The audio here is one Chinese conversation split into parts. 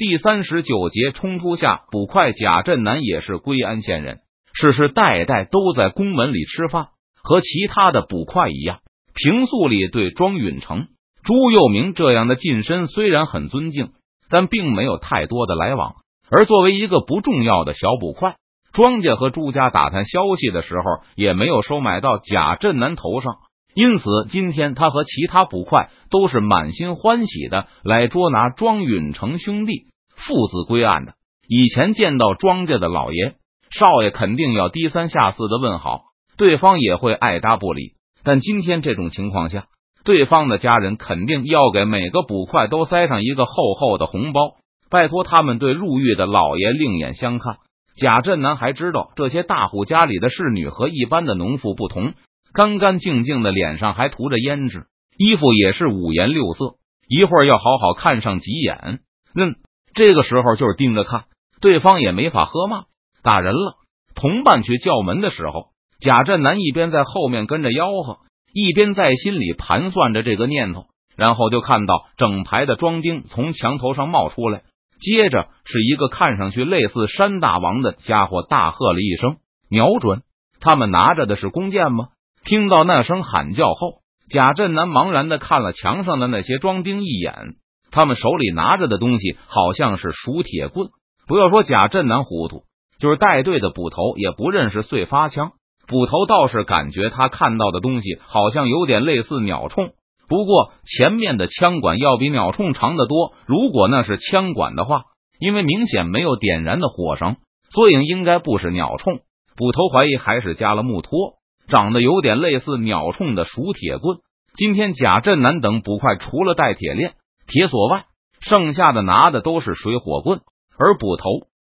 第三十九节冲突下，捕快贾振南也是归安县人，世世代代都在宫门里吃饭，和其他的捕快一样，平素里对庄允成、朱佑明这样的近身虽然很尊敬，但并没有太多的来往。而作为一个不重要的小捕快，庄家和朱家打探消息的时候，也没有收买到贾振南头上。因此，今天他和其他捕快都是满心欢喜的来捉拿庄允成兄弟父子归案的。以前见到庄家的老爷少爷，肯定要低三下四的问好，对方也会爱答不理。但今天这种情况下，对方的家人肯定要给每个捕快都塞上一个厚厚的红包，拜托他们对入狱的老爷另眼相看。贾振南还知道，这些大户家里的侍女和一般的农妇不同。干干净净的脸上还涂着胭脂，衣服也是五颜六色。一会儿要好好看上几眼。嗯，这个时候就是盯着看，对方也没法喝骂。打人了，同伴去叫门的时候，贾振南一边在后面跟着吆喝，一边在心里盘算着这个念头。然后就看到整排的装丁从墙头上冒出来，接着是一个看上去类似山大王的家伙大喝了一声：“瞄准！”他们拿着的是弓箭吗？听到那声喊叫后，贾振南茫然的看了墙上的那些装丁一眼，他们手里拿着的东西好像是熟铁棍。不要说贾振南糊涂，就是带队的捕头也不认识碎发枪。捕头倒是感觉他看到的东西好像有点类似鸟铳，不过前面的枪管要比鸟铳长得多。如果那是枪管的话，因为明显没有点燃的火绳，所以应该不是鸟铳。捕头怀疑还是加了木托。长得有点类似鸟铳的熟铁棍。今天贾振南等捕快除了带铁链、铁锁外，剩下的拿的都是水火棍，而捕头、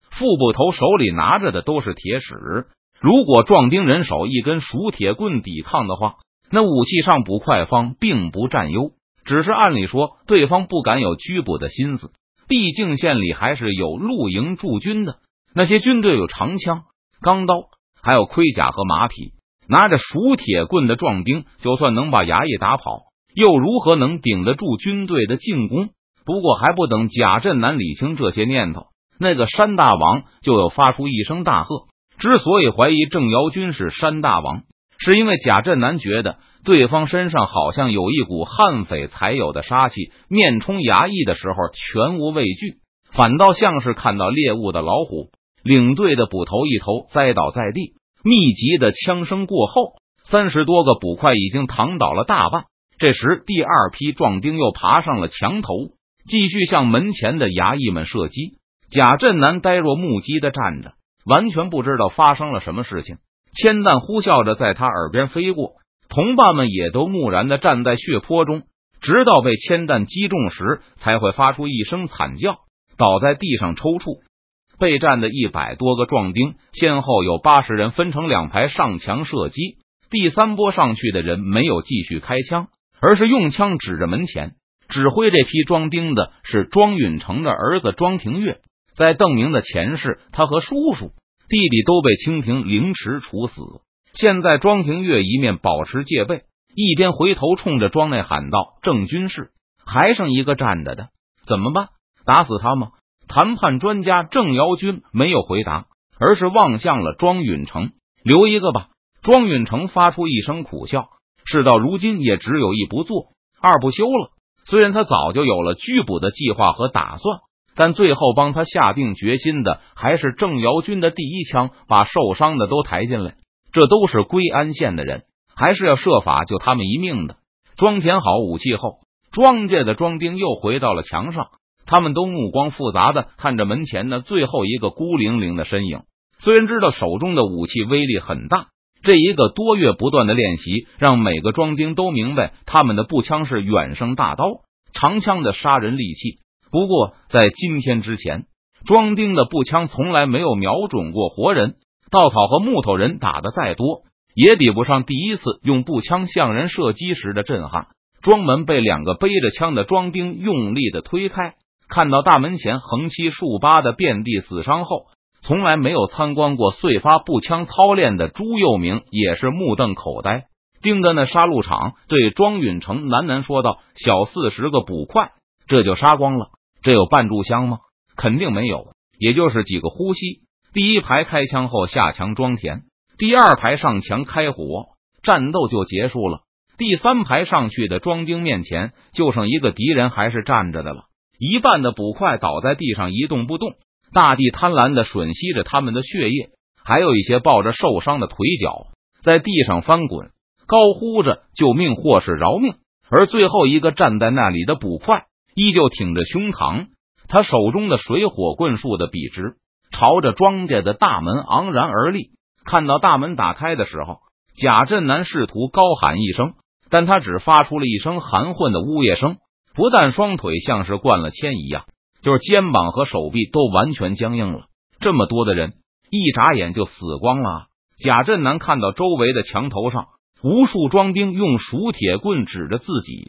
副捕头手里拿着的都是铁尺。如果壮丁人手一根熟铁棍抵抗的话，那武器上捕快方并不占优。只是按理说，对方不敢有拘捕的心思，毕竟县里还是有露营驻军的。那些军队有长枪、钢刀，还有盔甲和马匹。拿着熟铁棍的壮丁，就算能把衙役打跑，又如何能顶得住军队的进攻？不过还不等贾振南理清这些念头，那个山大王就又发出一声大喝。之所以怀疑郑瑶军是山大王，是因为贾振南觉得对方身上好像有一股悍匪才有的杀气，面冲衙役的时候全无畏惧，反倒像是看到猎物的老虎。领队的捕头一头栽倒在地。密集的枪声过后，三十多个捕快已经躺倒了大半。这时，第二批壮丁又爬上了墙头，继续向门前的衙役们射击。贾振南呆若木鸡的站着，完全不知道发生了什么事情。铅弹呼啸着在他耳边飞过，同伴们也都木然的站在血泊中，直到被铅弹击中时，才会发出一声惨叫，倒在地上抽搐。备战的一百多个壮丁，先后有八十人分成两排上墙射击。第三波上去的人没有继续开枪，而是用枪指着门前。指挥这批装丁的是庄允成的儿子庄廷岳，在邓明的前世，他和叔叔、弟弟都被清廷凌迟处死。现在庄廷岳一面保持戒备，一边回头冲着庄内喊道：“郑军士，还剩一个站着的，怎么办？打死他吗？”谈判专家郑尧军没有回答，而是望向了庄允成，留一个吧。庄允成发出一声苦笑，事到如今也只有一不做二不休了。虽然他早就有了拘捕的计划和打算，但最后帮他下定决心的还是郑瑶军的第一枪，把受伤的都抬进来。这都是归安县的人，还是要设法救他们一命的。装填好武器后，庄稼的庄丁又回到了墙上。他们都目光复杂的看着门前的最后一个孤零零的身影。虽然知道手中的武器威力很大，这一个多月不断的练习，让每个庄丁都明白他们的步枪是远胜大刀、长枪的杀人利器。不过在今天之前，庄丁的步枪从来没有瞄准过活人。稻草和木头人打的再多，也抵不上第一次用步枪向人射击时的震撼。庄门被两个背着枪的庄丁用力的推开。看到大门前横七竖八的遍地死伤后，从来没有参观过碎发步枪操练的朱佑明也是目瞪口呆，盯着那杀戮场，对庄允成喃喃说道：“小四十个捕快，这就杀光了？这有半炷香吗？肯定没有，也就是几个呼吸。第一排开枪后下墙装填，第二排上墙开火，战斗就结束了。第三排上去的装兵面前就剩一个敌人还是站着的了，一半的捕快倒在地上一动不动，大地贪婪的吮吸着他们的血液，还有一些抱着受伤的腿脚在地上翻滚，高呼着救命或是饶命。而最后一个站在那里的捕快依旧挺着胸膛，他手中的水火棍竖的笔直。朝着庄家的大门昂然而立。看到大门打开的时候，贾振南试图高喊一声，但他只发出了一声含混的呜咽声。不但双腿像是灌了铅一样，就是肩膀和手臂都完全僵硬了。这么多的人，一眨眼就死光了。贾振南看到周围的墙头上无数庄兵用熟铁棍指着自己，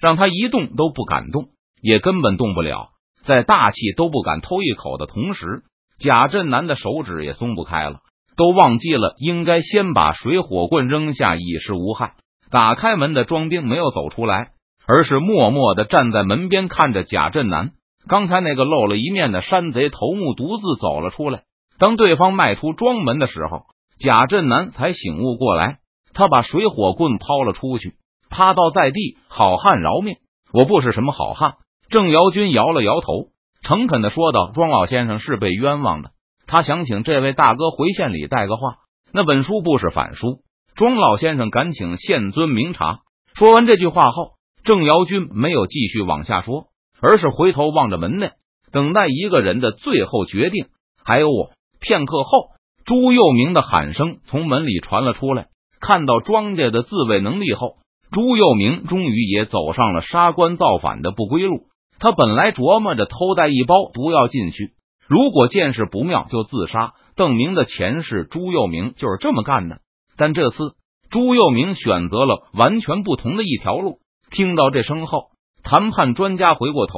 让他一动都不敢动，也根本动不了。在大气都不敢偷一口的同时。贾振南的手指也松不开了，都忘记了应该先把水火棍扔下以示无害。打开门的庄兵没有走出来，而是默默的站在门边看着贾振南。刚才那个露了一面的山贼头目独自走了出来。当对方迈出庄门的时候，贾振南才醒悟过来，他把水火棍抛了出去，趴倒在地。好汉饶命！我不是什么好汉。郑尧君摇了摇头。诚恳的说道：“庄老先生是被冤枉的，他想请这位大哥回县里带个话。那本书不是反书，庄老先生敢请县尊明察。”说完这句话后，郑尧君没有继续往下说，而是回头望着门内，等待一个人的最后决定。还有我。片刻后，朱佑明的喊声从门里传了出来。看到庄家的自卫能力后，朱佑明终于也走上了杀官造反的不归路。他本来琢磨着偷带一包毒药进去，如果见势不妙就自杀。邓明的前世朱佑明就是这么干的，但这次朱佑明选择了完全不同的一条路。听到这声后，谈判专家回过头，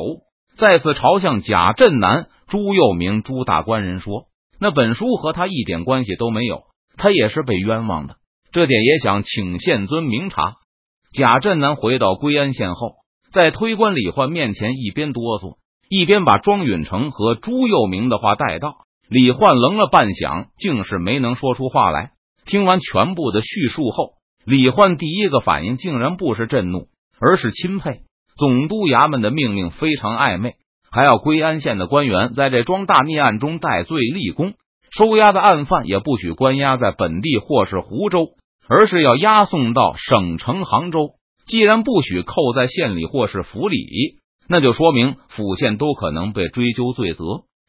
再次朝向贾振南、朱佑明、朱大官人说：“那本书和他一点关系都没有，他也是被冤枉的，这点也想请县尊明察。”贾振南回到归安县后。在推官李焕面前，一边哆嗦，一边把庄允成和朱佑明的话带到。李焕愣了半晌，竟是没能说出话来。听完全部的叙述后，李焕第一个反应竟然不是震怒，而是钦佩。总督衙门的命令非常暧昧，还要归安县的官员在这桩大逆案中戴罪立功，收押的案犯也不许关押在本地或是湖州，而是要押送到省城杭州。既然不许扣在县里或是府里，那就说明府县都可能被追究罪责。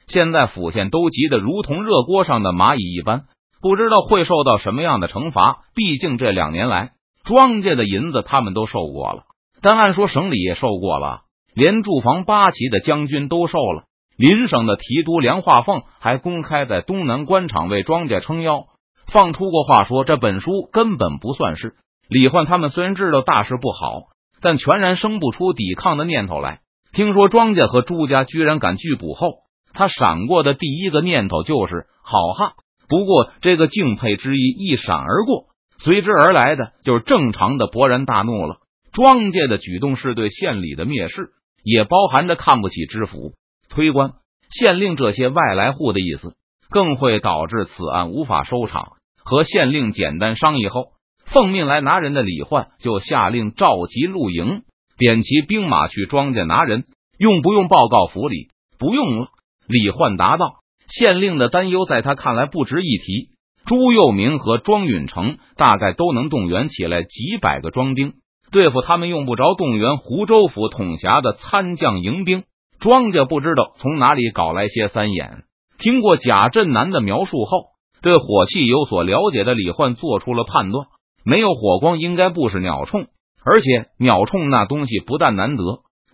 现在府县都急得如同热锅上的蚂蚁一般，不知道会受到什么样的惩罚。毕竟这两年来，庄家的银子他们都受过了，但按说省里也受过了，连驻防八旗的将军都受了。邻省的提督梁化凤还公开在东南官场为庄家撑腰，放出过话说这本书根本不算是。李焕他们虽然知道大事不好，但全然生不出抵抗的念头来。听说庄家和朱家居然敢拒捕后，他闪过的第一个念头就是好汉。不过，这个敬佩之意一闪而过，随之而来的就是正常的勃然大怒了。庄家的举动是对县里的蔑视，也包含着看不起知府、推官、县令这些外来户的意思，更会导致此案无法收场。和县令简单商议后。奉命来拿人的李焕就下令召集陆营，点齐兵马去庄家拿人。用不用报告府里？不用了。李焕答道：“县令的担忧在他看来不值一提。朱佑明和庄允成大概都能动员起来几百个庄兵，对付他们用不着动员湖州府统辖的参将营兵。庄家不知道从哪里搞来些三眼。”听过贾振南的描述后，对火器有所了解的李焕做出了判断。没有火光，应该不是鸟铳，而且鸟铳那东西不但难得，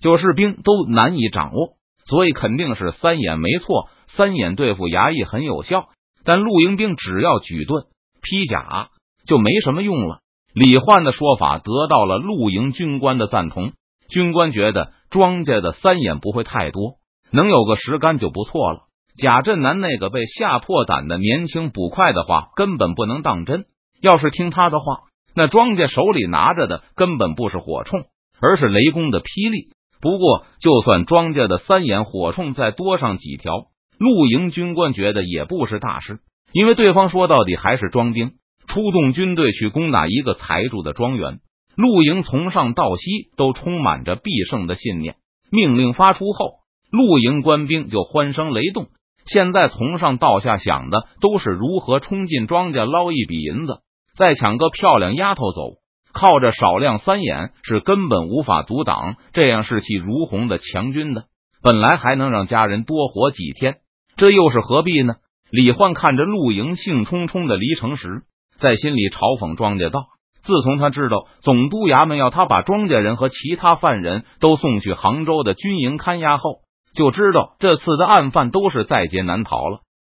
就士兵都难以掌握，所以肯定是三眼没错。三眼对付衙役很有效，但露营兵只要举盾披甲就没什么用了。李焕的说法得到了露营军官的赞同，军官觉得庄家的三眼不会太多，能有个十杆就不错了。贾振南那个被吓破胆的年轻捕快的话，根本不能当真。要是听他的话，那庄家手里拿着的根本不是火铳，而是雷公的霹雳。不过，就算庄家的三眼火铳再多上几条，陆营军官觉得也不是大事，因为对方说到底还是庄兵，出动军队去攻打一个财主的庄园。陆营从上到西都充满着必胜的信念。命令发出后，陆营官兵就欢声雷动。现在从上到下想的都是如何冲进庄家捞一笔银子，再抢个漂亮丫头走。靠着少量三眼是根本无法阻挡这样士气如虹的强军的。本来还能让家人多活几天，这又是何必呢？李焕看着陆营兴冲冲的离城时，在心里嘲讽庄稼道：“自从他知道总督衙门要他把庄稼人和其他犯人都送去杭州的军营看押后，就知道这次的案犯都是在劫难逃了。”